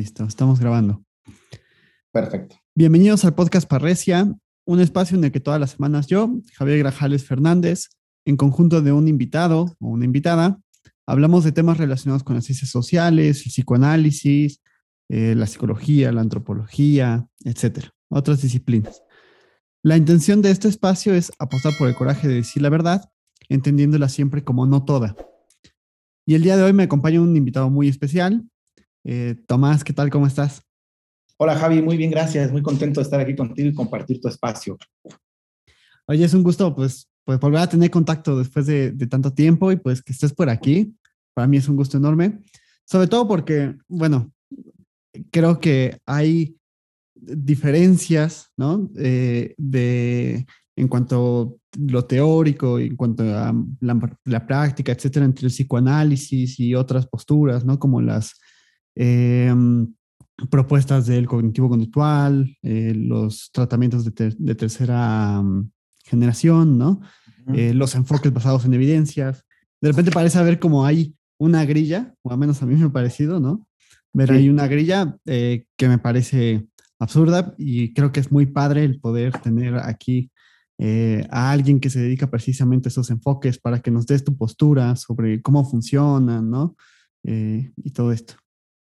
Listo, estamos grabando. Perfecto. Bienvenidos al podcast Parresia, un espacio en el que todas las semanas yo, Javier Grajales Fernández, en conjunto de un invitado o una invitada, hablamos de temas relacionados con las ciencias sociales, el psicoanálisis, eh, la psicología, la antropología, etcétera, otras disciplinas. La intención de este espacio es apostar por el coraje de decir la verdad, entendiéndola siempre como no toda. Y el día de hoy me acompaña un invitado muy especial, eh, Tomás, ¿qué tal? ¿Cómo estás? Hola Javi, muy bien, gracias. Muy contento de estar aquí contigo y compartir tu espacio. Oye, es un gusto pues, pues volver a tener contacto después de, tanto tiempo y pues que estés por aquí. Para mí es un gusto enorme. Sobre todo porque, bueno, creo que hay diferencias, ¿no? Eh, de, en cuanto a lo teórico, en cuanto a la, la, práctica, etcétera, entre el psicoanálisis y otras posturas, ¿no? Como las Em, propuestas del cognitivo conductual, eh, los tratamientos de, tercera mm, generación, ¿no? Eh, los enfoques basados en evidencias. De repente parece haber como hay una grilla, o al menos a mí me ha parecido, ¿no? Ver ahí una grilla eh, que me parece absurda y creo que es muy padre el poder tener aquí a alguien que se dedica precisamente a esos enfoques para que nos des tu postura sobre cómo funcionan, ¿no? y todo esto.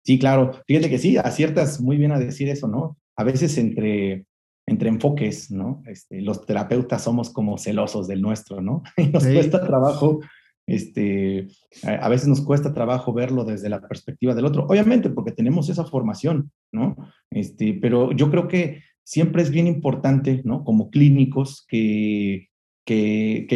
Sí, claro. Fíjate que sí, aciertas muy bien a decir eso, ¿no? A veces entre, entre enfoques, ¿no? Este, los terapeutas somos como celosos del nuestro, ¿no? Y nos cuesta trabajo, este, a, veces nos cuesta trabajo verlo desde la perspectiva del otro. Obviamente, porque tenemos esa formación, ¿no? Este, pero yo creo que siempre es bien importante, ¿no? Como clínicos, que, que,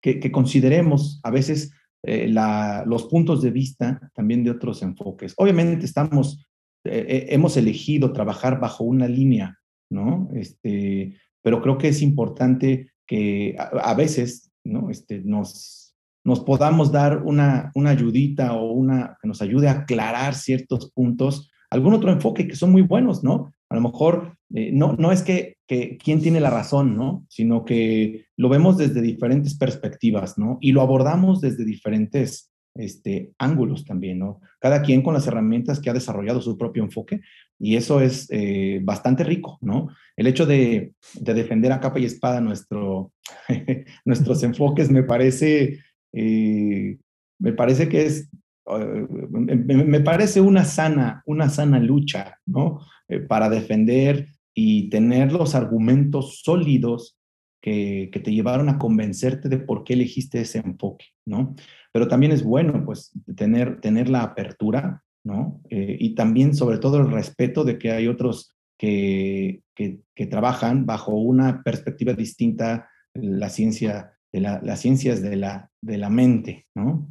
que, que consideremos a veces eh, los puntos de vista también de otros enfoques. Obviamente estamos, eh, eh, hemos elegido trabajar bajo una línea, ¿no? Este, pero creo que es importante que a, veces, ¿no? Este, nos, nos podamos dar una, una ayudita o una que nos ayude a aclarar ciertos puntos, algún otro enfoque que son muy buenos, ¿no? A lo mejor eh, no, no es que, que quién tiene la razón, ¿no? Sino que lo vemos desde diferentes perspectivas, ¿no? Y lo abordamos desde diferentes este, ángulos también, ¿no? Cada quien con las herramientas que ha desarrollado su propio enfoque y eso es eh, bastante rico, ¿no? El hecho de, de, defender a capa y espada nuestro, nuestros enfoques me parece, eh, me parece que es, me, parece una sana, una sana lucha, ¿no? para defender y tener los argumentos sólidos que, te llevaron a convencerte de por qué elegiste ese enfoque, ¿no? Pero también es bueno, pues, tener, tener la apertura, ¿no? Eh, y también, sobre todo, el respeto de que hay otros que, que, trabajan bajo una perspectiva distinta, la ciencia, de la, las ciencias de la, de la mente, ¿no?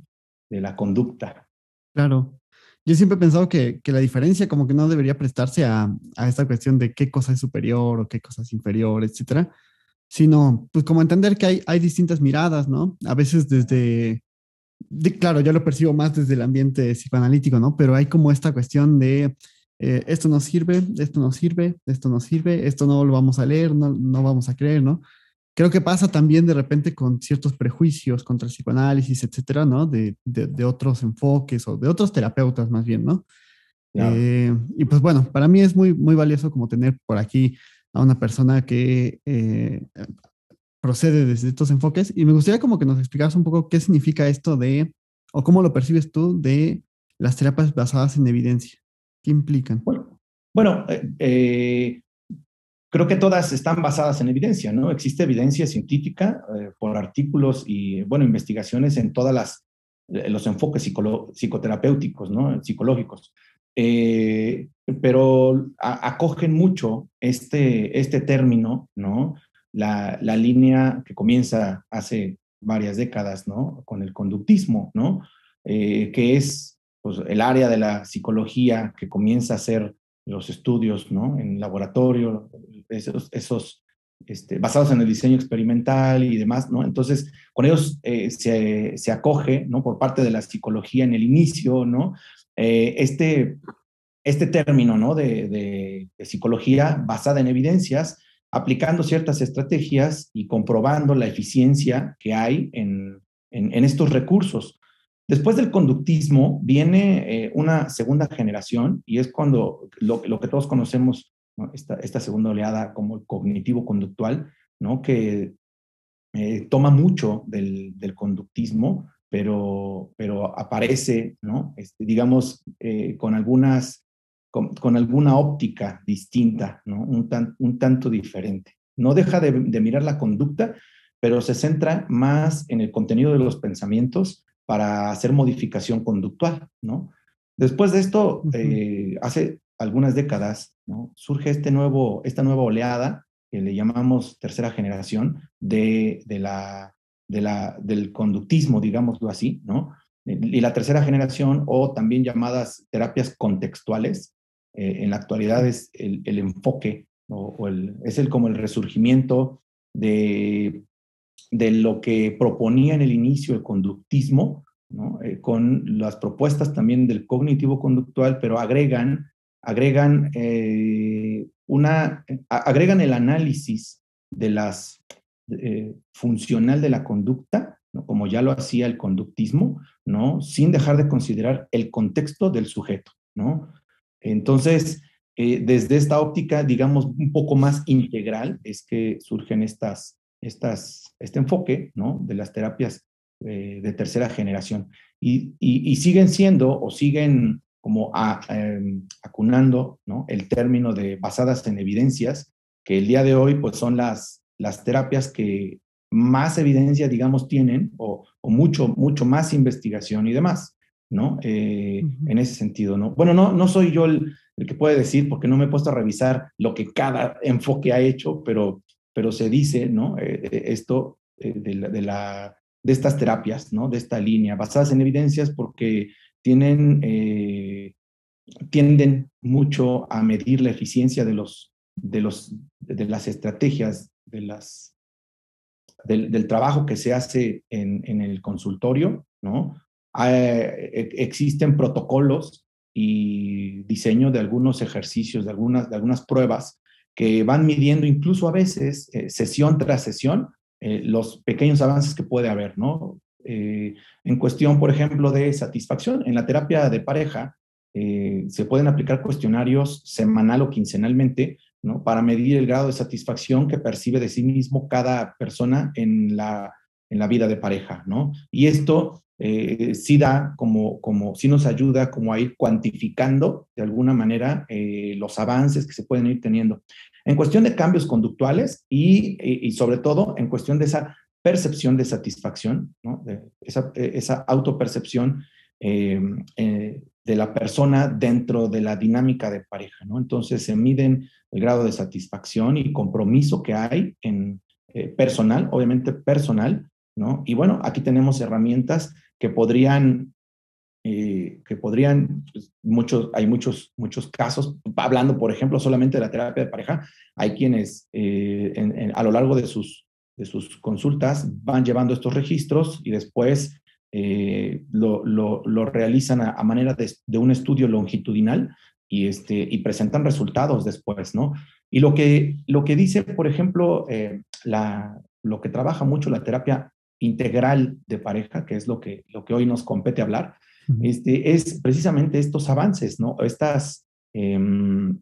De la conducta. Claro. Yo siempre he pensado que, que, la diferencia como que no debería prestarse a, a, esta cuestión de qué cosa es superior o qué cosa es inferior, etcétera, sino pues como entender que hay, hay distintas miradas, ¿no? A veces desde, claro, yo lo percibo más desde el ambiente psicoanalítico, ¿no? Pero hay como esta cuestión de eh, esto no sirve, esto no sirve, esto no sirve, esto no lo vamos a leer, no, no vamos a creer, ¿no? Creo que pasa también de repente con ciertos prejuicios contra el psicoanálisis, etcétera, ¿no? De, de, otros enfoques o de otros terapeutas más bien, ¿no? Eh, y pues bueno, para mí es muy, muy valioso como tener por aquí a una persona que eh, procede desde estos enfoques y me gustaría como que nos explicaras un poco qué significa esto de, o cómo lo percibes tú de las terapias basadas en evidencia. ¿Qué implican? Bueno, bueno eh, creo que todas están basadas en evidencia, ¿no? Existe evidencia científica eh, por artículos y, bueno, investigaciones en todas las eh, los enfoques psicoterapéuticos, ¿no? Psicológicos. Eh, pero acogen mucho este, este término, ¿no? La, la, línea que comienza hace varias décadas, ¿no? Con el conductismo, ¿no? que es pues, el área de la psicología que comienza a ser los estudios, ¿no? En laboratorio, esos, esos este, basados en el diseño experimental y demás, ¿no? Entonces, con ellos eh, se, se, acoge, ¿no? Por parte de la psicología en el inicio, ¿no? Eh, este, este término, ¿no? De, de, psicología basada en evidencias, aplicando ciertas estrategias y comprobando la eficiencia que hay en, en, en estos recursos. Después del conductismo viene eh, una segunda generación y es cuando lo, que todos conocemos, esta, segunda oleada como el cognitivo conductual, ¿no? que eh, toma mucho del, conductismo, pero, pero aparece, ¿no? Este, digamos, eh, con algunas, con, alguna óptica distinta, ¿no? un, un tanto diferente. No deja de, de mirar la conducta, pero se centra más en el contenido de los pensamientos para hacer modificación conductual, ¿no? Después de esto, eh, hace algunas décadas, ¿no? surge este nuevo, esta nueva oleada que le llamamos tercera generación de, de la, de la, del conductismo, digámoslo así, ¿no? Y la tercera generación, o también llamadas terapias contextuales, eh, en la actualidad es el, el enfoque, o el, es el, como el resurgimiento de de lo que proponía en el inicio el conductismo, eh, con las propuestas también del cognitivo conductual, pero agregan, agregan, eh, una, agregan el análisis de las eh, funcional de la conducta, como ya lo hacía el conductismo, ¿no? sin dejar de considerar el contexto del sujeto. ¿no? Entonces, desde esta óptica, digamos, un poco más integral, es que surgen estas, estas, este enfoque ¿no? de las terapias eh, de tercera generación. Y, y, siguen siendo o siguen como em, acunando ¿no? el término de basadas en evidencias, que el día de hoy pues son las, las terapias que más evidencia, digamos, tienen o, o mucho, mucho más investigación y demás, ¿no? Eh, en ese sentido, ¿no? Bueno, no, no soy yo el, el, que puede decir, porque no me he puesto a revisar lo que cada enfoque ha hecho, pero pero se dice, ¿no? Eh, eh, esto eh, de, la, de, estas terapias, ¿no? De esta línea, basadas en evidencias porque tienen, tienden mucho a medir la eficiencia de, los, de, los, de las estrategias, de las, del, trabajo que se hace en, el consultorio, ¿no? E, existen protocolos y diseño de algunos ejercicios, de algunas, de algunas pruebas que van midiendo incluso a veces, eh, sesión tras sesión, eh, los pequeños avances que puede haber, ¿no? Eh, en cuestión, por ejemplo, de satisfacción, en la terapia de pareja se pueden aplicar cuestionarios semanal o quincenalmente, ¿no? Para medir el grado de satisfacción que percibe de sí mismo cada persona en la, en la vida de pareja, ¿no? Y esto eh, sí da como, como, sí nos ayuda como a ir cuantificando de alguna manera eh, los avances que se pueden ir teniendo. En cuestión de cambios conductuales y, y, sobre todo en cuestión de esa percepción de satisfacción, ¿no? de esa, esa autopercepción eh, de la persona dentro de la dinámica de pareja, ¿no? Entonces se miden el grado de satisfacción y compromiso que hay en personal, obviamente personal. Y bueno, aquí tenemos herramientas que podrían, eh, que podrían, pues, muchos, hay muchos, muchos casos, hablando por ejemplo solamente de la terapia de pareja, hay quienes eh, a lo largo de sus, de sus consultas van llevando estos registros y después eh, lo, lo, lo, realizan a, manera de, de, un estudio longitudinal y, este, y presentan resultados después, ¿no? Y lo que, lo que dice, por ejemplo, la, lo que trabaja mucho la terapia integral de pareja, que es lo que, lo que hoy nos compete hablar, este, es precisamente estos avances, ¿no? Estas, em,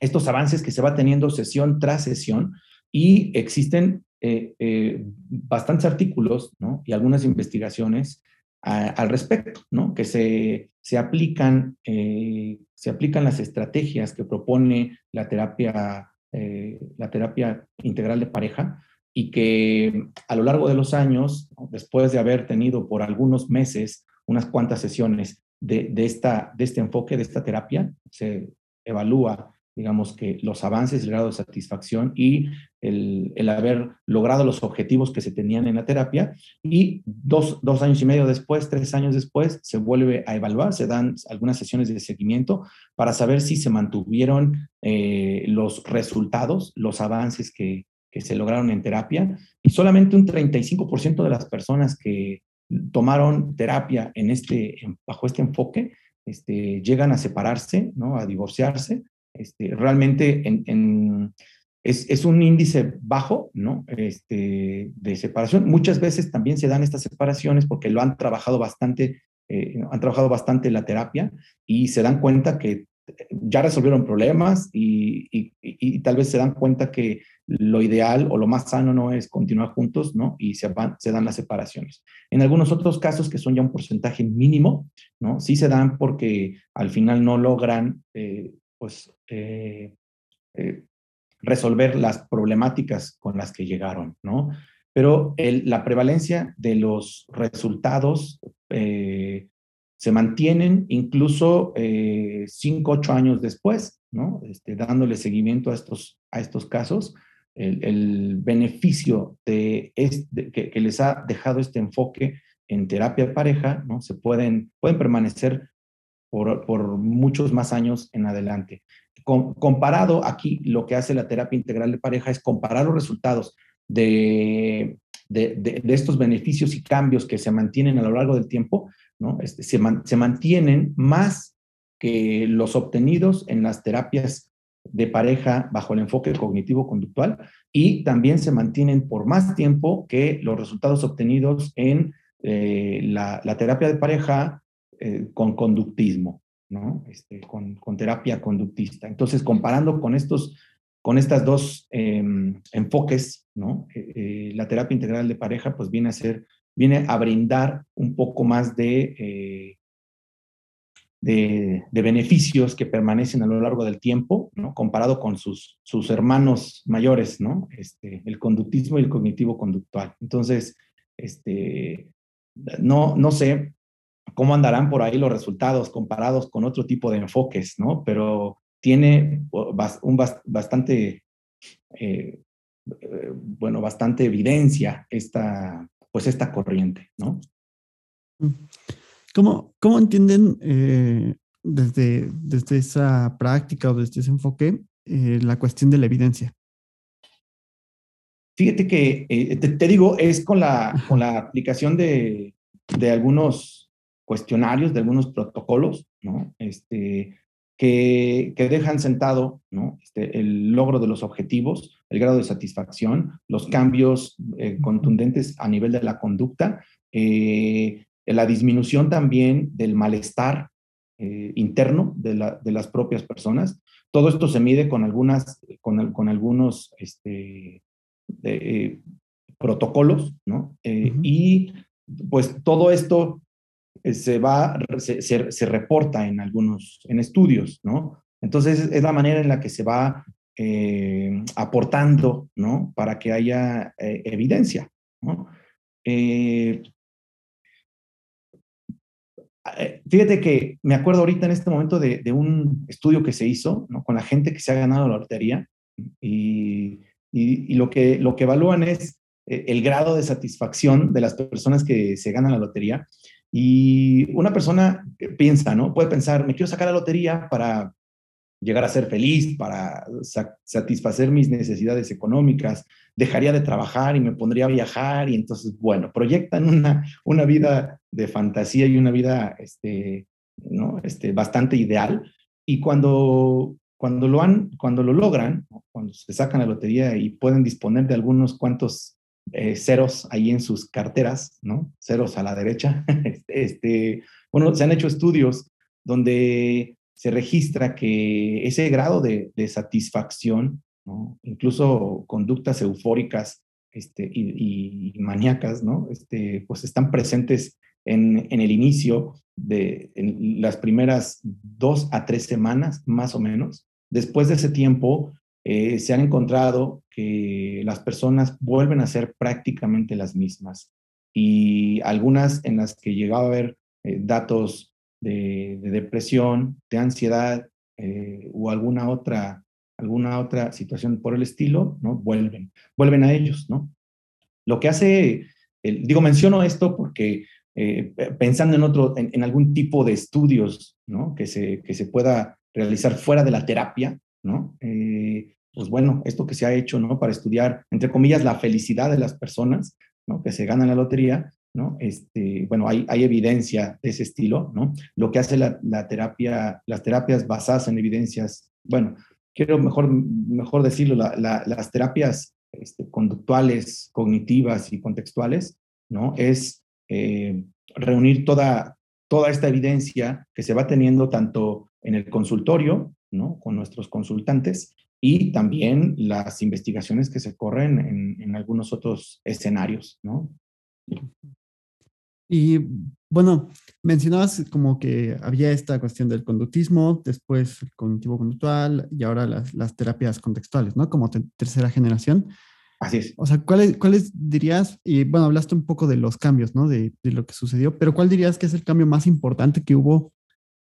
estos avances que se va teniendo sesión tras sesión y existen eh, eh, bastantes artículos. Y algunas investigaciones al respecto. Que se, se aplican, eh, se aplican las estrategias que propone la terapia, la terapia integral de pareja y que a lo largo de los años, después de haber tenido por algunos meses unas cuantas sesiones de, esta, de este enfoque, de esta terapia, se evalúa, digamos que los avances, el grado de satisfacción y el, el haber logrado los objetivos que se tenían en la terapia. Y dos, dos, años y medio después, tres años después, se vuelve a evaluar, se dan algunas sesiones de seguimiento para saber si se mantuvieron eh, los resultados, los avances que, que se lograron en terapia y solamente un 35% de las personas que tomaron terapia en este, bajo este enfoque este, llegan a separarse, ¿no? a divorciarse. Este, realmente en, es, un índice bajo ¿no? este, de separación. Muchas veces también se dan estas separaciones porque lo han trabajado bastante han trabajado bastante la terapia y se dan cuenta que ya resolvieron problemas y, tal vez se dan cuenta que lo ideal o lo más sano no es continuar juntos. Y se, se dan las separaciones. En algunos otros casos, que son ya un porcentaje mínimo. Sí se dan porque al final no logran, eh, pues, eh, eh, resolver las problemáticas con las que llegaron, ¿no? Pero la prevalencia de los resultados se mantienen incluso eh, cinco, ocho años después, ¿no? Este, dándole seguimiento a estos, a estos casos. El, beneficio de, este, que, les ha dejado este enfoque en terapia pareja, ¿no? Se pueden, pueden permanecer por, muchos más años en adelante. comparado aquí, lo que hace la terapia integral de pareja es comparar los resultados de, de, estos beneficios y cambios que se mantienen a lo largo del tiempo este, se, se mantienen más que los obtenidos en las terapias de pareja bajo el enfoque cognitivo-conductual y también se mantienen por más tiempo que los resultados obtenidos en eh, la, terapia de pareja eh, con conductismo, ¿no? Este, con, terapia conductista. Entonces, comparando con estos, con estas dos em, enfoques, ¿no? Eh, la terapia integral de pareja, pues viene a ser viene a brindar un poco más de, eh, de, beneficios que permanecen a lo largo del tiempo, ¿no? comparado con sus, sus hermanos mayores, ¿no? Este, el conductismo y el cognitivo conductual. Entonces, este, no, no sé cómo andarán por ahí los resultados comparados con otro tipo de enfoques, ¿no? Pero tiene un bastante, eh, eh, bueno, bastante evidencia esta, pues esta corriente, ¿no? Mm. ¿Cómo, cómo entienden eh, desde, desde esa práctica o desde ese enfoque eh, la cuestión de la evidencia? Fíjate que, eh, te, digo, es con la, con la aplicación de, de algunos cuestionarios, de algunos protocolos, ¿no? Este, que, dejan sentado ¿no? este, el logro de los objetivos, el grado de satisfacción, los cambios eh, contundentes a nivel de la conducta, eh, la disminución también del malestar eh, interno de, las propias personas. Todo esto se mide con, algunas, con, con algunos este, protocolos, ¿no? Y pues todo esto se va, se, se, reporta en algunos, en estudios, ¿no? Entonces es la manera en la que se va eh, aportando, ¿no? Para que haya eh, evidencia, ¿no? fíjate que me acuerdo ahorita en este momento de, de, un estudio que se hizo, ¿no? Con la gente que se ha ganado la lotería y, y, y lo, que, lo que evalúan es el grado de satisfacción de las personas que se ganan la lotería y una persona piensa, ¿no? Puede pensar, me quiero sacar la lotería para llegar a ser feliz, para satisfacer mis necesidades económicas, dejaría de trabajar y me pondría a viajar y entonces, bueno, proyectan una, una vida de fantasía y una vida este, ¿no? este, bastante ideal. Y cuando, cuando, lo han, cuando lo logran, cuando se sacan la lotería y pueden disponer de algunos cuantos eh, ceros ahí en sus carteras, ¿no? Ceros a la derecha. este, bueno, se han hecho estudios donde se registra que ese grado de, satisfacción, ¿no? incluso conductas eufóricas este, y, maníacas, ¿no? Este, pues están presentes en, en, el inicio de en las primeras dos a tres semanas, más o menos. Después de ese tiempo, eh, se han encontrado que las personas vuelven a ser prácticamente las mismas y algunas en las que llegaba a haber eh, datos de, depresión, de ansiedad eh, o alguna otra, alguna otra situación por el estilo, ¿no? Vuelven, vuelven a ellos, ¿no? Lo que hace, digo, menciono esto porque pensando en otro, en, algún tipo de estudios, ¿no? Que se, que se pueda realizar fuera de la terapia, ¿no? Eh, pues bueno, esto que se ha hecho, ¿no? Para estudiar, entre comillas, la felicidad de las personas, ¿no? Que se ganan la lotería, ¿no? Este, bueno, hay, hay evidencia de ese estilo, ¿no? Lo que hace la, terapia, las terapias basadas en evidencias, bueno, quiero mejor, mejor decirlo, las terapias este, conductuales, cognitivas y contextuales, ¿no? Es eh, reunir toda, toda esta evidencia que se va teniendo tanto en el consultorio, ¿no? Con nuestros consultantes y también las investigaciones que se corren en, en algunos otros escenarios, ¿no? Y bueno, mencionabas como que había esta cuestión del conductismo, después el cognitivo conductual y ahora las, las terapias contextuales, ¿no? Como tercera generación. Así es. O sea, ¿cuáles, ¿cuáles dirías? Y bueno, hablaste un poco de los cambios, ¿no? De, de, lo que sucedió, pero ¿cuál dirías que es el cambio más importante que hubo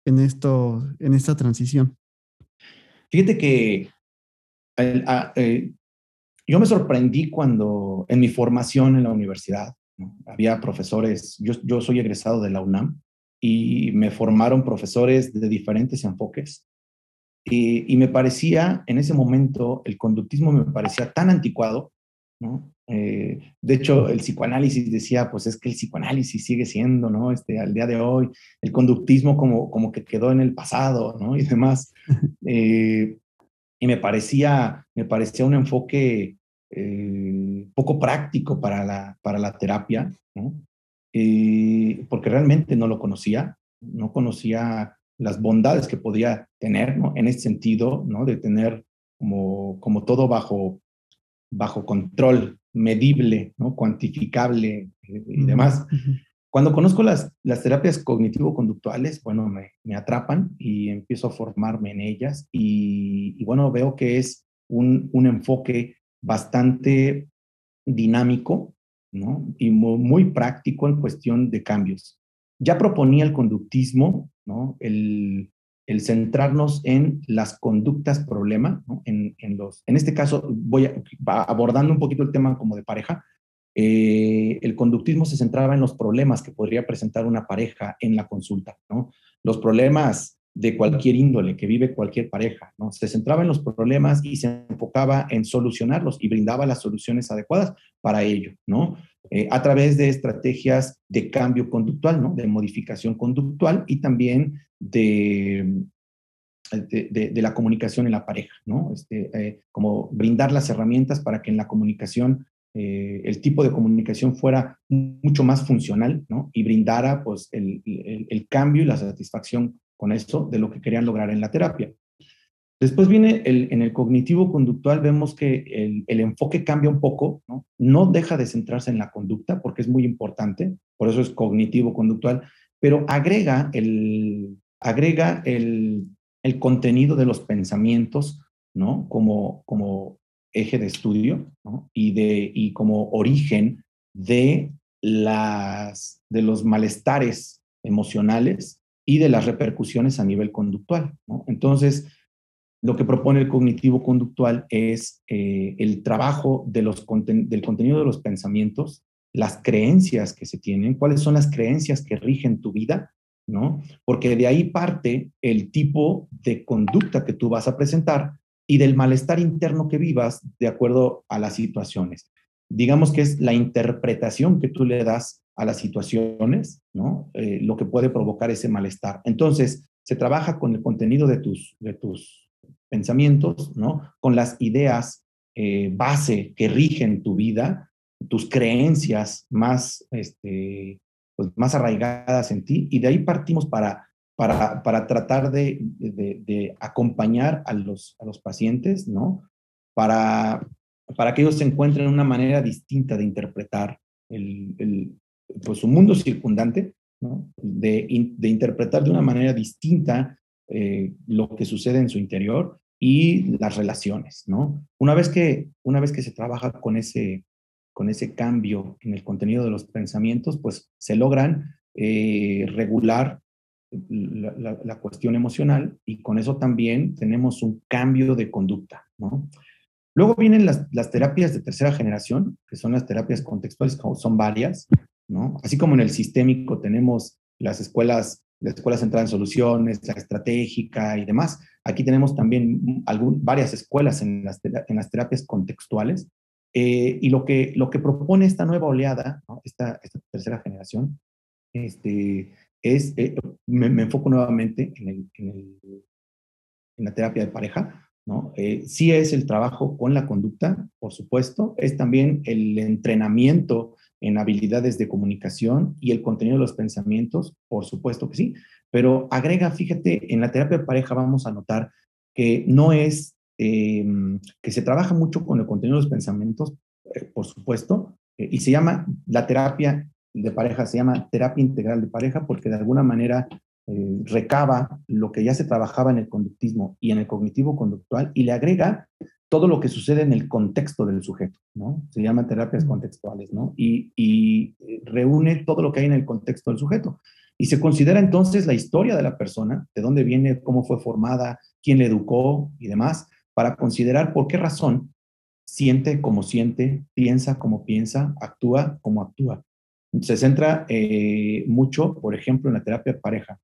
en, esto, en esta transición? Fíjate que el, a, eh, yo me sorprendí cuando en mi formación en la universidad, ¿no? había profesores, yo, yo soy egresado de la UNAM y me formaron profesores de diferentes enfoques y, y, me parecía, en ese momento, el conductismo me parecía tan anticuado ¿no? Eh, de hecho, el psicoanálisis decía, pues es que el psicoanálisis sigue siendo, ¿no? Este, al día de hoy, el conductismo como, como que quedó en el pasado, ¿no? Y demás. Eh, y me parecía, me parecía un enfoque eh, poco práctico para la, para la terapia, ¿no? Porque realmente no lo conocía, no conocía las bondades que podía tener, ¿no? En ese sentido, ¿no? De tener como, como todo bajo bajo control, medible, ¿no? cuantificable eh, y demás. Uh -huh. Cuando conozco las, las terapias cognitivo-conductuales, bueno, me, me, atrapan y empiezo a formarme en ellas y, y bueno, veo que es un, un, enfoque bastante dinámico ¿no? y muy, muy, práctico en cuestión de cambios. Ya proponía el conductismo, ¿no? el, el centrarnos en las conductas problema, en, en, los, en este caso voy a, abordando un poquito el tema como de pareja, eh, el conductismo se centraba en los problemas que podría presentar una pareja en la consulta, ¿no? Los problemas de cualquier índole que vive cualquier pareja, ¿no? Se centraba en los problemas y se enfocaba en solucionarlos y brindaba las soluciones adecuadas para ello, ¿no? Eh, a través de estrategias de cambio conductual, ¿no? De modificación conductual y también de, de, la comunicación en la pareja, ¿no? Este, eh, como brindar las herramientas para que en la comunicación eh, el tipo de comunicación fuera mucho más funcional, ¿no? Y brindara, pues, el, el, el, cambio y la satisfacción con eso de lo que querían lograr en la terapia. Después viene el, en el cognitivo conductual, vemos que el, enfoque cambia un poco, ¿no? No deja de centrarse en la conducta, porque es muy importante, por eso es cognitivo conductual, pero agrega el, agrega el, el contenido de los pensamientos, ¿no? Como, como eje de estudio ¿no? y, de, y como origen de, las, de los malestares emocionales y de las repercusiones a nivel conductual. ¿no? Entonces, lo que propone el cognitivo conductual es eh, el trabajo del contenido de los pensamientos, las creencias que se tienen, cuáles son las creencias que rigen tu vida, ¿no? Porque de ahí parte el tipo de conducta que tú vas a presentar y del malestar interno que vivas de acuerdo a las situaciones. Digamos que es la interpretación que tú le das a las situaciones, ¿no? Eh, lo que puede provocar ese malestar. Entonces, se trabaja con el contenido de tus, de tus pensamientos, ¿no? Con las ideas eh, base que rigen tu vida, tus creencias más, este, pues más arraigadas en ti, y de ahí partimos para para, para tratar de, acompañar a los, a los pacientes, ¿no? Para, para que ellos se encuentren una manera distinta de interpretar el, el pues, su mundo circundante, ¿no? De, de interpretar de una manera distinta eh, lo que sucede en su interior y las relaciones, ¿no? Una vez que, una vez que se trabaja con ese, con ese cambio en el contenido de los pensamientos, pues se logran eh, regular la, cuestión emocional y con eso también tenemos un cambio de conducta, ¿no? Luego vienen las, terapias de tercera generación, que son las terapias contextuales, son varias, ¿no? Así como en el sistémico tenemos las escuelas, la escuela centrada en soluciones, la estratégica y demás. Aquí tenemos también algún, varias escuelas en las, en las terapias contextuales. Eh, y lo que, lo que propone esta nueva oleada, ¿no? esta, esta tercera generación, este, es, eh, me, me, enfoco nuevamente en, el, en, el, en, la terapia de pareja, ¿no? Eh, sí es el trabajo con la conducta, por supuesto, es también el entrenamiento en habilidades de comunicación y el contenido de los pensamientos, por supuesto que sí, pero agrega, fíjate, en la terapia de pareja vamos a notar que no es, em, que se trabaja mucho con el contenido de los pensamientos, eh, por supuesto, eh, y se llama, la terapia de pareja se llama terapia integral de pareja porque de alguna manera eh, recaba lo que ya se trabajaba en el conductismo y en el cognitivo conductual y le agrega todo lo que sucede en el contexto del sujeto, ¿no? Se llaman terapias contextuales, ¿no? Y, y, eh, reúne todo lo que hay en el contexto del sujeto. Y se considera entonces la historia de la persona, de dónde viene, cómo fue formada, quién le educó y demás, para considerar por qué razón siente como siente, piensa como piensa, actúa como actúa. Se centra eh, mucho, por ejemplo, en la terapia pareja,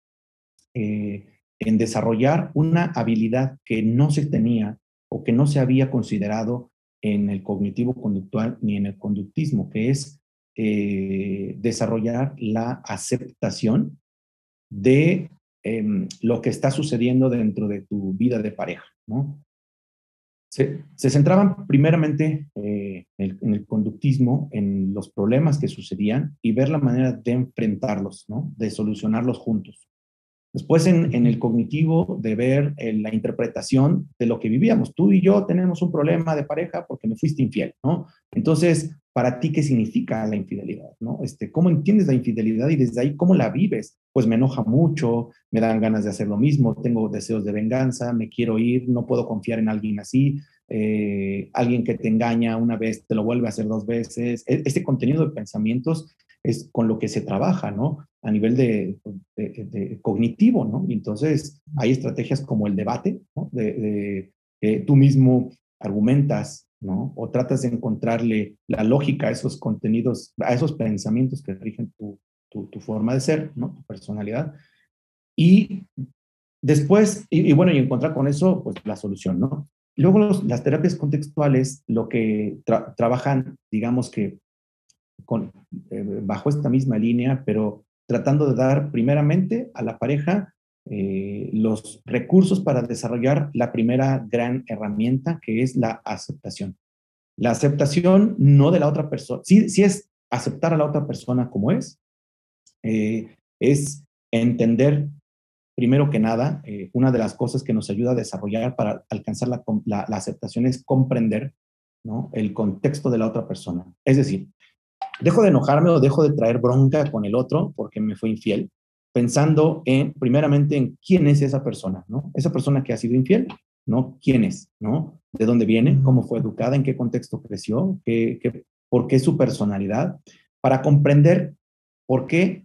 eh, en desarrollar una habilidad que no se tenía o que no se había considerado en el cognitivo conductual ni en el conductismo, que es eh, desarrollar la aceptación de em, lo que está sucediendo dentro de tu vida de pareja, ¿no? Se, centraban primeramente en, el, conductismo, en los problemas que sucedían y ver la manera de enfrentarlos, ¿no? de solucionarlos juntos. Después en, el cognitivo de ver eh, la interpretación de lo que vivíamos. Tú y yo tenemos un problema de pareja porque me fuiste infiel, ¿no? Entonces, para ti, ¿qué significa la infidelidad? ¿no? Este, ¿Cómo entiendes la infidelidad y desde ahí cómo la vives? Pues me enoja mucho, me dan ganas de hacer lo mismo, tengo deseos de venganza, me quiero ir, no puedo confiar en alguien así, eh, alguien que te engaña una vez te lo vuelve a hacer dos veces. E, este contenido de pensamientos es con lo que se trabaja, ¿no? A nivel de, cognitivo, ¿no? Y entonces hay estrategias como el debate, ¿no? De, de tú mismo argumentas, ¿no? O tratas de encontrarle la lógica a esos contenidos, a esos pensamientos que rigen tu, tu, forma de ser, ¿no? Tu personalidad. Y después, y, bueno, y encontrar con eso, pues la solución, ¿no? Luego las terapias contextuales lo que trabajan, digamos que con, eh, bajo esta misma línea, pero tratando de dar primeramente a la pareja eh, los recursos para desarrollar la primera gran herramienta, que es la aceptación. La aceptación no de la otra persona, sí, sí es aceptar a la otra persona como es, eh, es entender primero que nada, una de las cosas que nos ayuda a desarrollar para alcanzar la, la, la aceptación es comprender ¿no? el contexto de la otra persona. Es decir, dejo de enojarme o dejo de traer bronca con el otro porque me fue infiel, pensando en, primeramente, en quién es esa persona, ¿no? Esa persona que ha sido infiel, ¿no? ¿Quién es, ¿no? ¿De dónde viene? ¿Cómo fue educada? ¿En qué contexto creció? ¿Qué, qué, por qué su personalidad? Para comprender por qué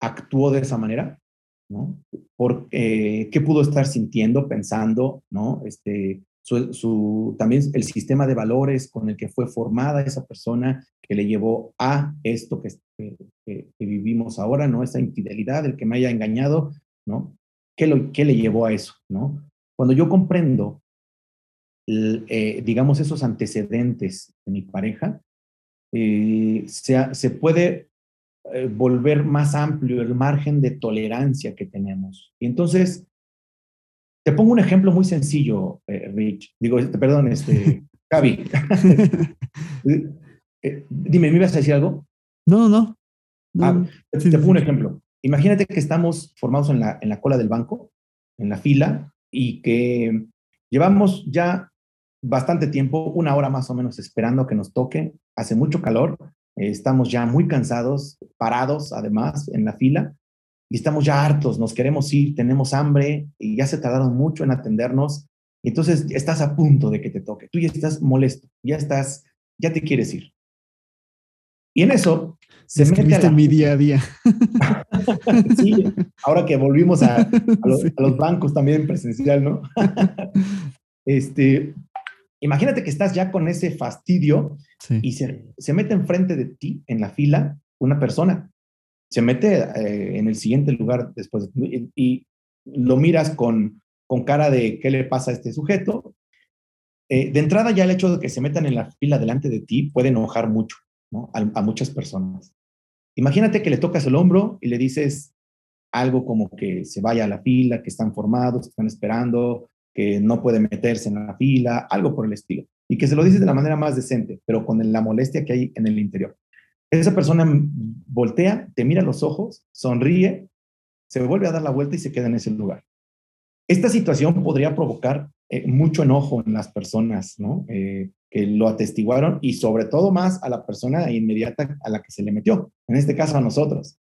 actuó de esa manera, ¿no? Por, eh, ¿Qué pudo estar sintiendo, pensando, ¿no? Este, su, también el sistema de valores con el que fue formada esa persona que le llevó a esto que, vivimos ahora, ¿no? Esa infidelidad, el que me haya engañado, ¿no? ¿Qué, lo, qué le llevó a eso, ¿no? Cuando yo comprendo, eh, digamos, esos antecedentes de mi pareja, eh, se, se, puede eh, volver más amplio el margen de tolerancia que tenemos. Y entonces, te pongo un ejemplo muy sencillo, eh, Rich. Digo, este, perdón, este, Gaby. Eh, dime, ¿me ibas a decir algo? No, no. Ah, te, pongo un ejemplo. Imagínate que estamos formados en la, en la cola del banco, en la fila, y que llevamos ya bastante tiempo, una hora más o menos, esperando que nos toque. Hace mucho calor, eh, estamos ya muy cansados, parados además en la fila, y estamos ya hartos, nos queremos ir, tenemos hambre y ya se tardaron mucho en atendernos. Y entonces estás a punto de que te toque. Tú ya estás molesto, ya estás, ya te quieres ir. Y en eso se mete a la... mi día a día. sí, ahora que volvimos a, los, bancos también presencial, ¿no? este, imagínate que estás ya con ese fastidio y se, se mete enfrente de ti en la fila una persona se mete eh, en el siguiente lugar después y, lo miras con, con cara de qué le pasa a este sujeto. Eh, de entrada ya el hecho de que se metan en la fila delante de ti puede enojar mucho ¿no? a, muchas personas. Imagínate que le tocas el hombro y le dices algo como que se vaya a la fila, que están formados, que están esperando, que no puede meterse en la fila, algo por el estilo. Y que se lo dices de la manera más decente, pero con la molestia que hay en el interior. Esa persona voltea, te mira los ojos, sonríe, se vuelve a dar la vuelta y se queda en ese lugar. Esta situación podría provocar eh, mucho enojo en las personas. Eh, que lo atestiguaron y sobre todo más a la persona inmediata a la que se le metió, en este caso a nosotros.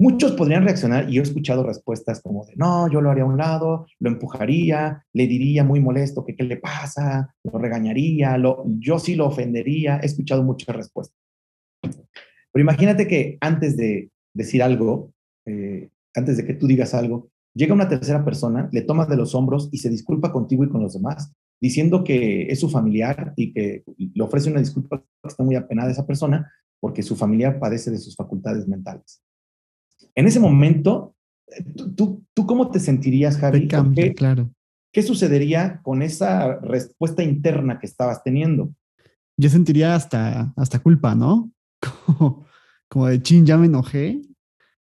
Muchos podrían reaccionar y yo he escuchado respuestas como de, no, yo lo haría a un lado, lo empujaría, le diría muy molesto que qué le pasa, lo regañaría, lo, yo sí lo ofendería. He escuchado muchas respuestas. Pero imagínate que antes de decir algo, eh, antes de que tú digas algo, llega una tercera persona, le toma de los hombros y se disculpa contigo y con los demás, diciendo que es su familiar y que le ofrece una disculpa que está muy apenada esa persona porque su familiar padece de sus facultades mentales. En ese momento, ¿tú, tú, cómo te sentirías, Javi? qué, claro. ¿Qué sucedería con esa respuesta interna que estabas teniendo? Yo sentiría hasta, hasta culpa, ¿no? Como, como de chin, ya me enojé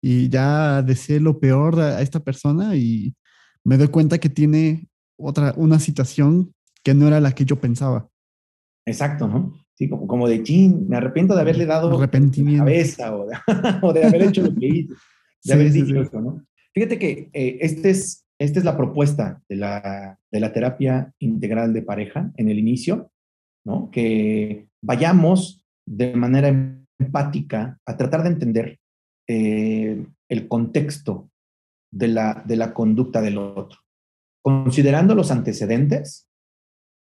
y ya deseé lo peor a esta persona y me doy cuenta que tiene otra, una situación que no era la que yo pensaba. Exacto, ¿no? Sí, como, como de chin, me arrepiento de haberle dado la cabeza o de, o de, haber hecho lo que hice, de haber dicho eso, ¿no? Fíjate que eh, este es, esta es la propuesta de la, de la terapia integral de pareja en el inicio, ¿no? Que vayamos de manera empática a tratar de entender eh, el contexto de la, de la conducta del otro, considerando los antecedentes,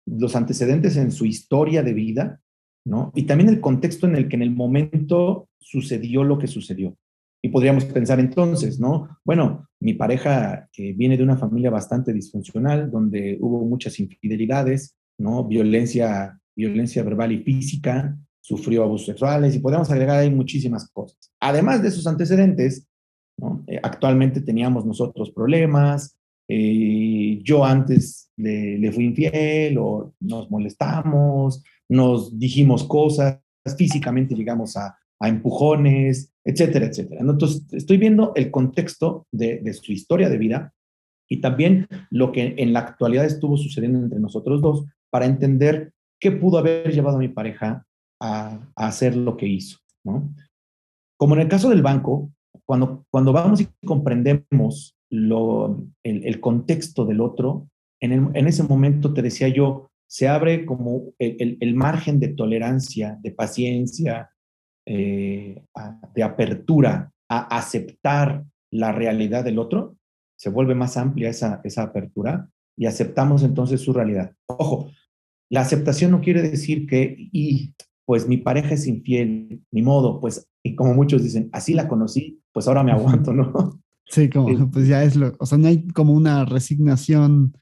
los antecedentes en su historia de vida, ¿no? Y también el contexto en el que en el momento sucedió lo que sucedió. Y podríamos pensar entonces, ¿no? Bueno, mi pareja que viene de una familia bastante disfuncional, donde hubo muchas infidelidades, ¿no? Violencia, violencia verbal y física, sufrió abusos sexuales y podemos agregar ahí muchísimas cosas. Además de esos antecedentes, eh, actualmente teníamos nosotros problemas, eh, yo antes le, fui infiel o nos molestamos, nos dijimos cosas, físicamente llegamos a, empujones, etcétera, etcétera. Entonces, estoy viendo el contexto de, de su historia de vida y también lo que en la actualidad estuvo sucediendo entre nosotros dos para entender qué pudo haber llevado a mi pareja a, hacer lo que hizo, ¿no? Como en el caso del banco, cuando, cuando vamos y comprendemos lo, el, contexto del otro, en, en, ese momento te decía yo, se abre como el, el margen de tolerancia, de paciencia, eh, de apertura a aceptar la realidad del otro, se vuelve más amplia esa, esa apertura y aceptamos entonces su realidad. Ojo, la aceptación no quiere decir que, y pues mi pareja es infiel, ni modo, pues, y como muchos dicen, así la conocí, pues ahora me aguanto, ¿no? Sí, como, pues ya es lo, o sea, no hay como una resignación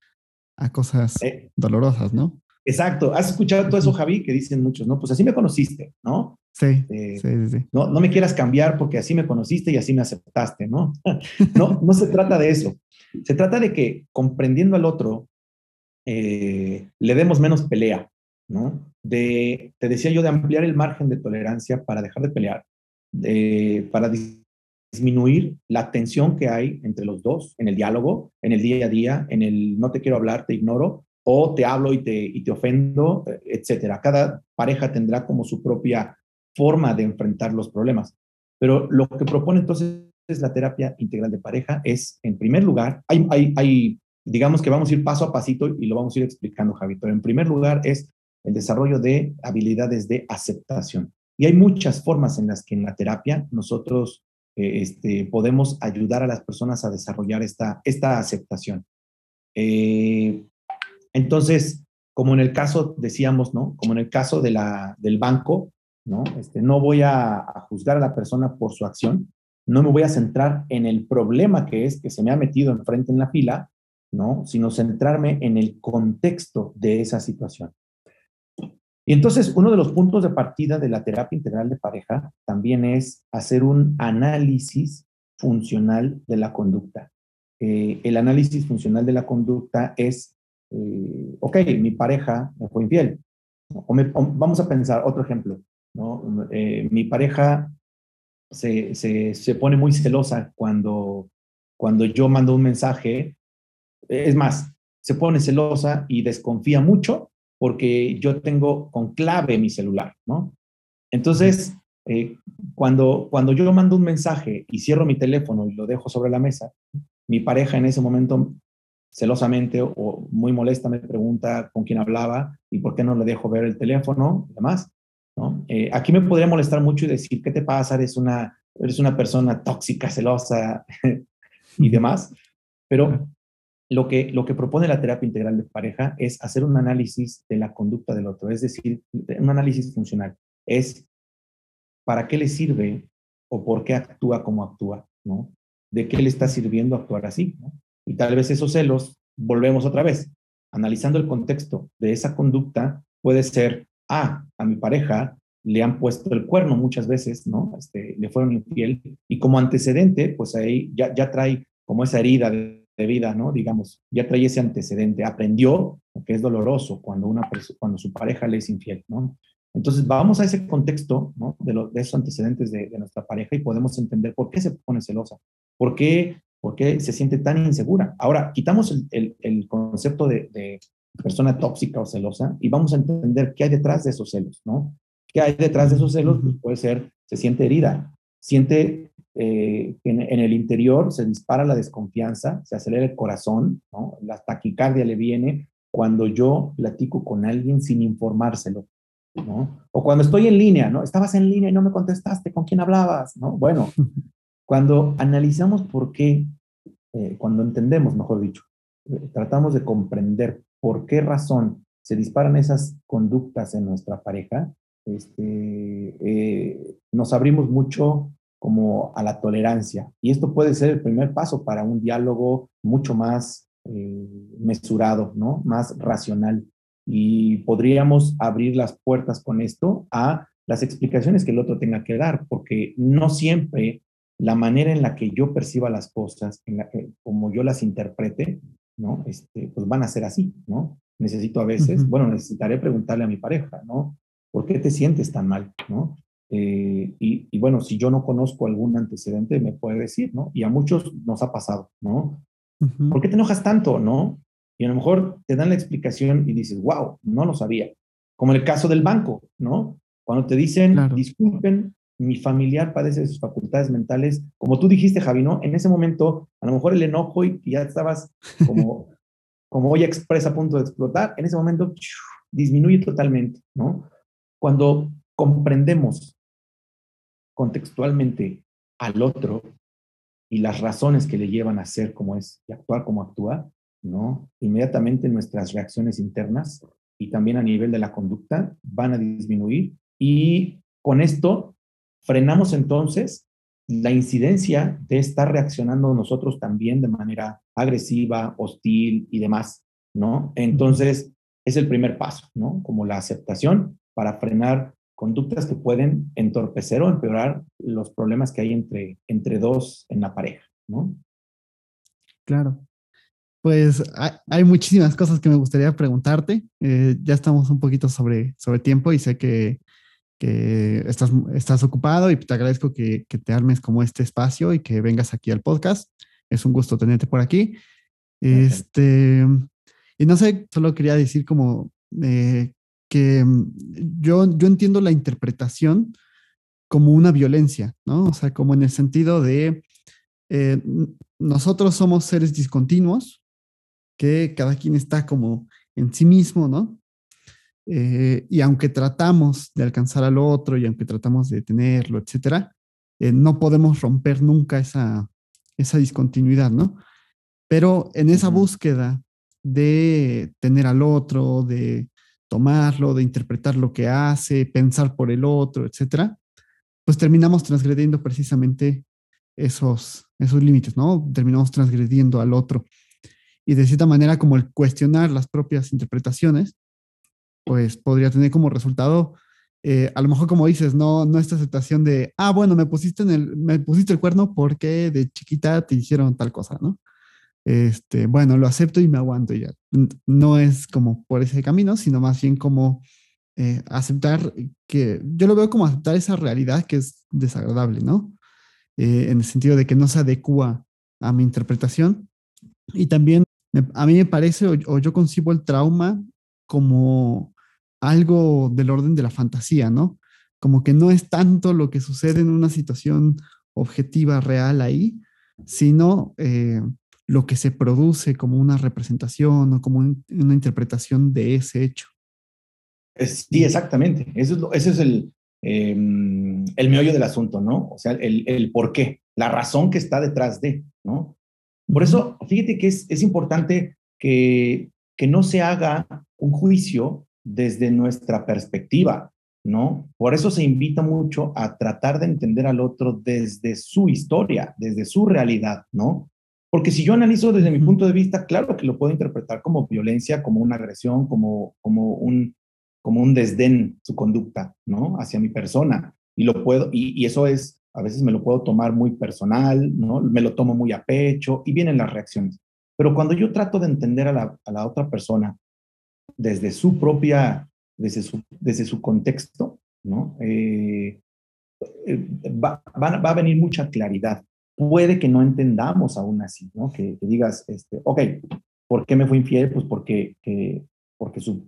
a cosas eh, dolorosas, ¿no? Exacto. ¿Has escuchado todo eso, Javi? Que dicen muchos, ¿no? Pues así me conociste, ¿no? Sí, eh, sí, sí, No, no me quieras cambiar porque así me conociste y así me aceptaste, ¿no? no, no se trata de eso. Se trata de que comprendiendo al otro, eh, le demos menos pelea, ¿no? De, te decía yo, de ampliar el margen de tolerancia para dejar de pelear, de, para disminuir la tensión que hay entre los dos en el diálogo, en el día a día, en el no te quiero hablar, te ignoro, o te hablo y te, y te ofendo, etcétera. Cada pareja tendrá como su propia forma de enfrentar los problemas. Pero lo que propone entonces la terapia integral de pareja es, en primer lugar, hay, hay, hay digamos que vamos a ir paso a pasito y lo vamos a ir explicando, Javi, pero en primer lugar es el desarrollo de habilidades de aceptación. Y hay muchas formas en las que en la terapia nosotros eh, este, podemos ayudar a las personas a desarrollar esta, esta aceptación. Eh, entonces, como en el caso, decíamos, ¿no? Como en el caso de la, del banco, ¿no? Este, no voy a, a juzgar a la persona por su acción, no me voy a centrar en el problema que es que se me ha metido enfrente en la fila, ¿no? Sino centrarme en el contexto de esa situación. Y entonces, uno de los puntos de partida de la terapia integral de pareja también es hacer un análisis funcional de la conducta. Eh, el análisis funcional de la conducta es, eh, ok, mi pareja me fue infiel. vamos a pensar otro ejemplo. ¿no? Eh, mi pareja se, se, se, pone muy celosa cuando, cuando yo mando un mensaje. Es más, se pone celosa y desconfía mucho porque yo tengo con clave mi celular, ¿no? Entonces, eh, cuando, cuando yo mando un mensaje y cierro mi teléfono y lo dejo sobre la mesa, mi pareja en ese momento celosamente o muy molesta me pregunta con quién hablaba y por qué no le dejo ver el teléfono y demás. ¿no? Eh, aquí me podría molestar mucho y decir, ¿qué te pasa? Eres una, eres una persona tóxica, celosa y demás. Pero lo que, lo que propone la terapia integral de pareja es hacer un análisis de la conducta del otro, es decir, un análisis funcional. Es para qué le sirve o por qué actúa como actúa, ¿no? ¿De qué le está sirviendo actuar así? Y tal vez esos celos, volvemos otra vez, analizando el contexto de esa conducta, puede ser, ah, a mi pareja le han puesto el cuerno muchas veces, ¿no? Este, le fueron infiel y como antecedente, pues ahí ya, ya trae como esa herida de, vida, ¿no? Digamos, ya trae ese antecedente, aprendió, que es doloroso cuando, una, cuando su pareja le es infiel, ¿no? Entonces, vamos a ese contexto ¿no? de, de, esos antecedentes de, nuestra pareja y podemos entender por qué se pone celosa, por qué, por qué se siente tan insegura. Ahora, quitamos el, el, concepto de, de, persona tóxica o celosa y vamos a entender qué hay detrás de esos celos, ¿no? ¿Qué hay detrás de esos celos? Pues puede ser, se siente herida, siente eh, que en, en, el interior se dispara la desconfianza, se acelera el corazón, ¿no? La taquicardia le viene cuando yo platico con alguien sin informárselo ¿no? O cuando estoy en línea, ¿no? Estabas en línea y no me contestaste, ¿con quién hablabas? ¿no? Bueno, cuando analizamos por qué, eh, cuando entendemos, mejor dicho, eh, tratamos de comprender por qué razón se disparan esas conductas en nuestra pareja, este, eh, nos abrimos mucho como a la tolerancia. Y esto puede ser el primer paso para un diálogo mucho más mesurado, ¿no? Más racional y podríamos abrir las puertas con esto a las explicaciones que el otro tenga que dar, porque no siempre la manera en la que yo perciba las cosas, en la que, como yo las interprete, ¿no? Este, pues van a ser así, ¿no? Necesito a veces, bueno, necesitaré preguntarle a mi pareja, ¿no? ¿Por qué te sientes tan mal, ¿no? Eh, y, y, bueno, si yo no conozco algún antecedente, me puede decir, ¿no? Y a muchos nos ha pasado, ¿no? ¿Por qué te enojas tanto, no? Y a lo mejor te dan la explicación y dices, wow, no lo sabía. Como en el caso del banco, ¿no? Cuando te dicen, disculpen, mi familiar padece de sus facultades mentales, como tú dijiste, Javi, ¿no? En ese momento, a lo mejor el enojo y ya estabas como, como olla expresa a punto de explotar, en ese momento disminuye totalmente, ¿no? Cuando comprendemos contextualmente al otro y las razones que le llevan a ser como es y actuar como actúa, ¿no? Inmediatamente nuestras reacciones internas y también a nivel de la conducta van a disminuir y con esto frenamos entonces la incidencia de estar reaccionando nosotros también de manera agresiva, hostil y demás, ¿no? Entonces, es el primer paso, ¿no? Como la aceptación para frenar conductas que pueden entorpecer o empeorar los problemas que hay entre, entre dos en la pareja, ¿no? Claro. Pues hay, muchísimas cosas que me gustaría preguntarte. Eh, ya estamos un poquito sobre, sobre tiempo y sé que, que estás, estás ocupado y te agradezco que, que, te armes como este espacio y que vengas aquí al podcast. Es un gusto tenerte por aquí. Este, y no sé, solo quería decir como eh, que mm, yo, yo entiendo la interpretación como una violencia, ¿no? O sea, como en el sentido de eh, nosotros somos seres discontinuos, que cada quien está como en sí mismo, ¿no? Eh, y aunque tratamos de alcanzar al otro y aunque tratamos de tenerlo, etcétera, eh, no podemos romper nunca esa, esa discontinuidad, ¿no? Pero en esa búsqueda de tener al otro, de tomarlo, de interpretar lo que hace, pensar por el otro, etcétera, pues terminamos transgrediendo precisamente esos, esos límites, ¿no? Terminamos transgrediendo al otro y de cierta manera como el cuestionar las propias interpretaciones, pues podría tener como resultado, eh, a lo mejor como dices, no, no esta aceptación de, ah, bueno, me pusiste, el, me pusiste el cuerno porque de chiquita te hicieron tal cosa, ¿no? Este, bueno, lo acepto y me aguanto ya. No es como por ese camino, sino más bien como eh, aceptar que, yo lo veo como aceptar esa realidad que es desagradable, ¿no? Eh, en el sentido de que no se adecua a mi interpretación y también a mí me parece, o, yo concibo el trauma como algo del orden de la fantasía, ¿no? como que no es tanto lo que sucede en una situación objetiva real ahí, sino eh, lo que se produce como una representación o como una interpretación de ese hecho. Sí, exactamente. Eso es ese es el, em, el meollo del asunto, ¿no? O sea, el, el, por qué, la razón que está detrás de, ¿no? Por eso, fíjate que es, es importante que, que no se haga un juicio desde nuestra perspectiva, ¿no? Por eso se invita mucho a tratar de entender al otro desde su historia, desde su realidad, ¿no? Porque si yo analizo desde mi punto de vista, claro que lo puedo interpretar como violencia, como una agresión, como, como, un, como un desdén su conducta, ¿no? Hacia mi persona. Y lo puedo, y, eso es, a veces me lo puedo tomar muy personal, ¿no? Me lo tomo muy a pecho y vienen las reacciones. Pero cuando yo trato de entender a la, a la otra persona desde su propia, desde su, desde su contexto, ¿no? Eh, eh, va, va, va, a venir mucha claridad puede que no entendamos aún así, ¿no? Que, digas, este, ok, ¿por qué me fue infiel? Pues porque, porque su,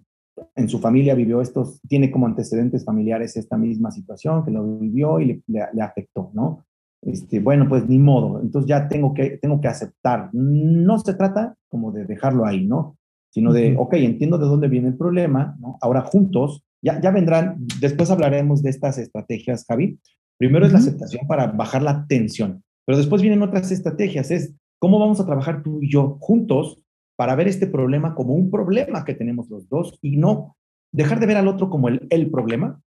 en su familia vivió estos, tiene como antecedentes familiares esta misma situación, que lo vivió y le, afectó, ¿no? Este, bueno, pues ni modo, entonces ya tengo que, tengo que aceptar. No se trata como de dejarlo ahí, ¿no? Sino de, ok, entiendo de dónde viene el problema, ¿no? Ahora juntos, ya, ya vendrán, después hablaremos de estas estrategias, Javi. Primero es la aceptación para bajar la tensión. Pero después vienen otras estrategias, es cómo vamos a trabajar tú y yo juntos para ver este problema como un problema que tenemos los dos y no dejar de ver al otro como el, el problema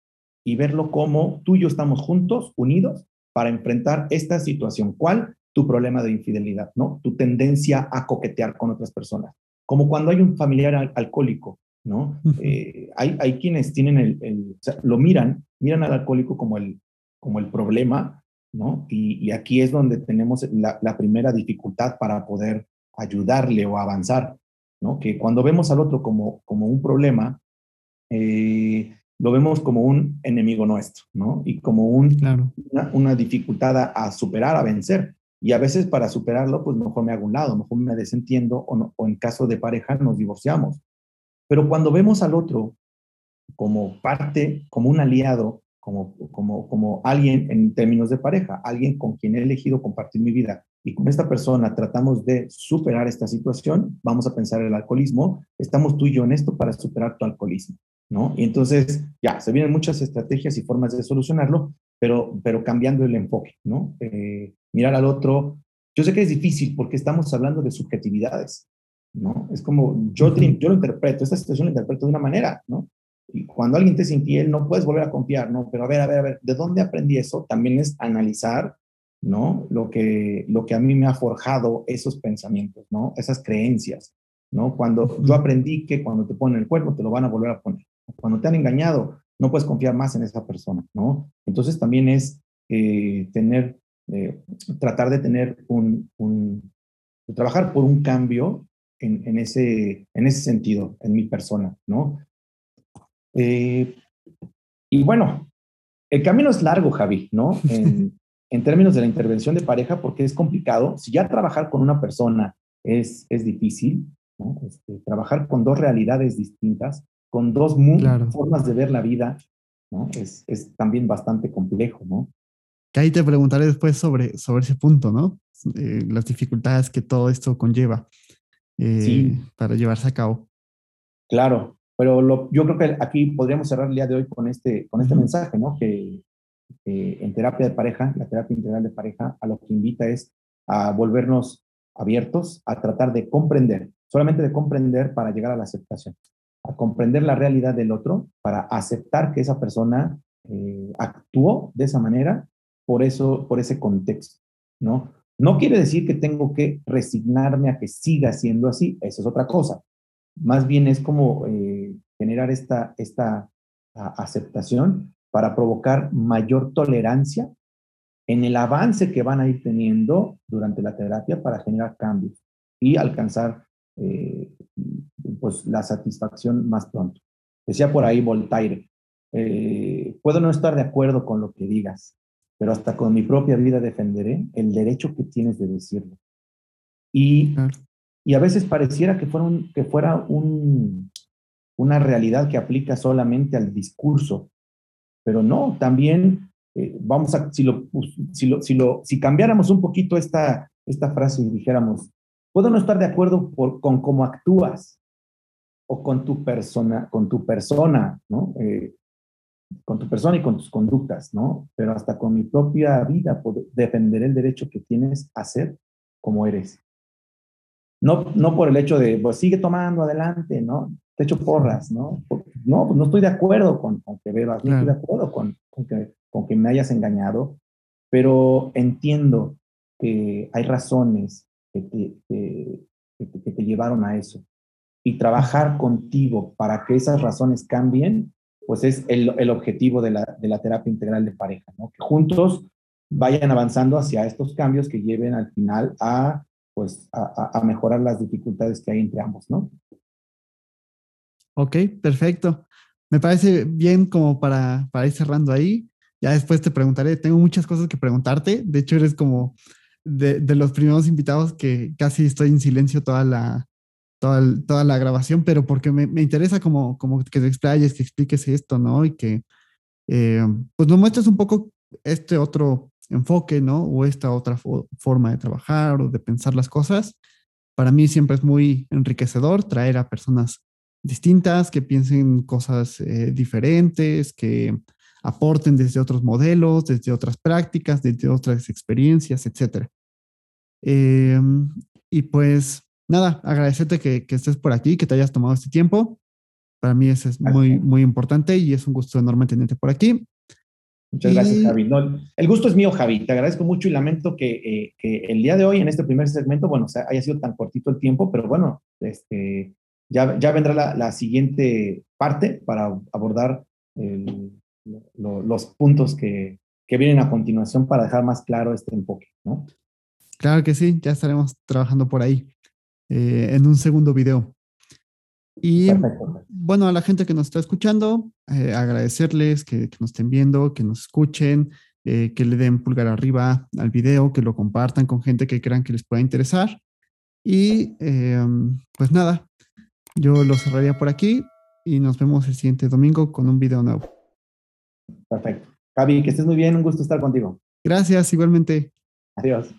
y verlo como tú y yo estamos juntos, unidos, para enfrentar esta situación. ¿Cuál? Tu problema de infidelidad, ¿no? Tu tendencia a coquetear con otras personas. Como cuando hay un familiar alcohólico, ¿no? Eh, hay, hay quienes tienen el, el o sea, lo miran, miran al alcohólico como el, como el problema y, aquí es donde tenemos la, primera dificultad para poder ayudarle o avanzar, ¿no? Que cuando vemos al otro como, como un problema, eh, lo vemos como un enemigo nuestro, ¿no? Y como un, una, dificultad a, superar, a vencer. Y a veces para superarlo, pues mejor me hago un lado, mejor me desentiendo o, o en caso de pareja nos divorciamos. Pero cuando vemos al otro como parte, como un aliado, como, como, como alguien en términos de pareja, alguien con quien he elegido compartir mi vida y con esta persona tratamos de superar esta situación, vamos a pensar el alcoholismo, estamos tú y yo en esto para superar tu alcoholismo, ¿no? Y entonces ya, se vienen muchas estrategias y formas de solucionarlo, pero, pero cambiando el enfoque, ¿no? Eh, mirar al otro, yo sé que es difícil porque estamos hablando de subjetividades, ¿no? Es como, yo, yo lo interpreto, esta situación la interpreto de una manera, ¿no? Y cuando alguien te es infiel, no puedes volver a confiar, ¿no? Pero a ver, a ver, a ver, ¿de dónde aprendí eso? También es analizar, ¿no? Lo que, lo que a mí me ha forjado esos pensamientos, ¿no? Esas creencias, ¿no? Cuando yo aprendí que cuando te ponen el cuerpo te lo van a volver a poner. Cuando te han engañado, no puedes confiar más en esa persona, ¿no? Entonces también es eh, tener, eh, tratar de tener un, un trabajar por un cambio en, en, ese, en ese sentido, en mi persona, ¿no? Eh, y bueno, el camino es largo, Javi, ¿no? En, términos de la intervención de pareja, porque es complicado. Si ya trabajar con una persona es, es difícil, ¿no? Este, trabajar con dos realidades distintas, con dos formas de ver la vida, ¿no? Es, es, también bastante complejo, ¿no? Que ahí te preguntaré después sobre, sobre ese punto, ¿no? Eh, las dificultades que todo esto conlleva eh, para llevarse a cabo. Claro, pero yo creo que aquí podríamos cerrar el día de hoy con este, con este mensaje, ¿no? Que en terapia de pareja, la terapia integral de pareja, a lo que invita es a volvernos abiertos, a tratar de comprender, solamente de comprender para llegar a la aceptación, a comprender la realidad del otro, para aceptar que esa persona eh, actuó de esa manera por eso, por ese contexto, ¿no? No quiere decir que tengo que resignarme a que siga siendo así, eso es otra cosa. Más bien es como eh, generar esta, esta aceptación para provocar mayor tolerancia en el avance que van a ir teniendo durante la terapia para generar cambios y alcanzar eh, pues la satisfacción más pronto. Decía por ahí Voltaire, eh, puedo no estar de acuerdo con lo que digas, pero hasta con mi propia vida defenderé el derecho que tienes de decirlo. Y y a veces pareciera que fuera, que fuera un, una realidad que aplica solamente al discurso, pero no, también eh, vamos a, si lo, si lo, si lo, si cambiáramos un poquito esta, esta frase y dijéramos, puedo no estar de acuerdo con cómo actúas o con tu persona, con tu persona, ¿no? Eh, con tu persona y con tus conductas, ¿no? Pero hasta con mi propia vida defenderé el derecho que tienes a ser como eres. No, no por el hecho de, pues sigue tomando adelante, ¿no? Te echo porras, ¿no? no, pues no estoy de acuerdo con, con que bebas, no estoy de acuerdo con, con, que, con que me hayas engañado, pero entiendo que hay razones que te, que te llevaron a eso. Y trabajar contigo para que esas razones cambien, pues es el, el objetivo de la, de la, terapia integral de pareja, ¿no? Que juntos vayan avanzando hacia estos cambios que lleven al final a, pues, a, a mejorar las dificultades que hay entre ambos, ¿no? Ok, perfecto. Me parece bien como para, para ir cerrando ahí. Ya después te preguntaré, tengo muchas cosas que preguntarte. De hecho, eres como de, de los primeros invitados que casi estoy en silencio toda la, toda, toda la grabación, pero porque me, me, interesa como, como que te explayes, que expliques esto, ¿no? Y que eh, pues nos muestres un poco este otro enfoque, ¿no? O esta otra forma de trabajar o de pensar las cosas. Para mí siempre es muy enriquecedor traer a personas distintas, que piensen cosas eh, diferentes, que aporten desde otros modelos, desde otras prácticas, desde otras experiencias, etc. Eh, y pues nada, agradecerte que, que, estés por aquí, que te hayas tomado este tiempo. Para mí eso es muy, muy importante y es un gusto enorme tenerte por aquí. Muchas y... gracias, Javi. No, el gusto es mío, Javi. Te agradezco mucho y lamento que, eh, que, el día de hoy, en este primer segmento, bueno, haya sido tan cortito el tiempo, pero bueno, este, ya, ya vendrá la, la siguiente parte para abordar el, lo, los puntos que, que vienen a continuación para dejar más claro este enfoque, ¿no? Claro que sí, ya estaremos trabajando por ahí eh, en un segundo video. Y Perfecto. bueno, a la gente que nos está escuchando, eh, agradecerles que, que, nos estén viendo, que nos escuchen, eh, que le den pulgar arriba al video, que lo compartan con gente que crean que les pueda interesar. Y em, pues nada, yo lo cerraría por aquí y nos vemos el siguiente domingo con un video nuevo. Perfecto. Javi, que estés muy bien, un gusto estar contigo. Gracias, igualmente. Adiós.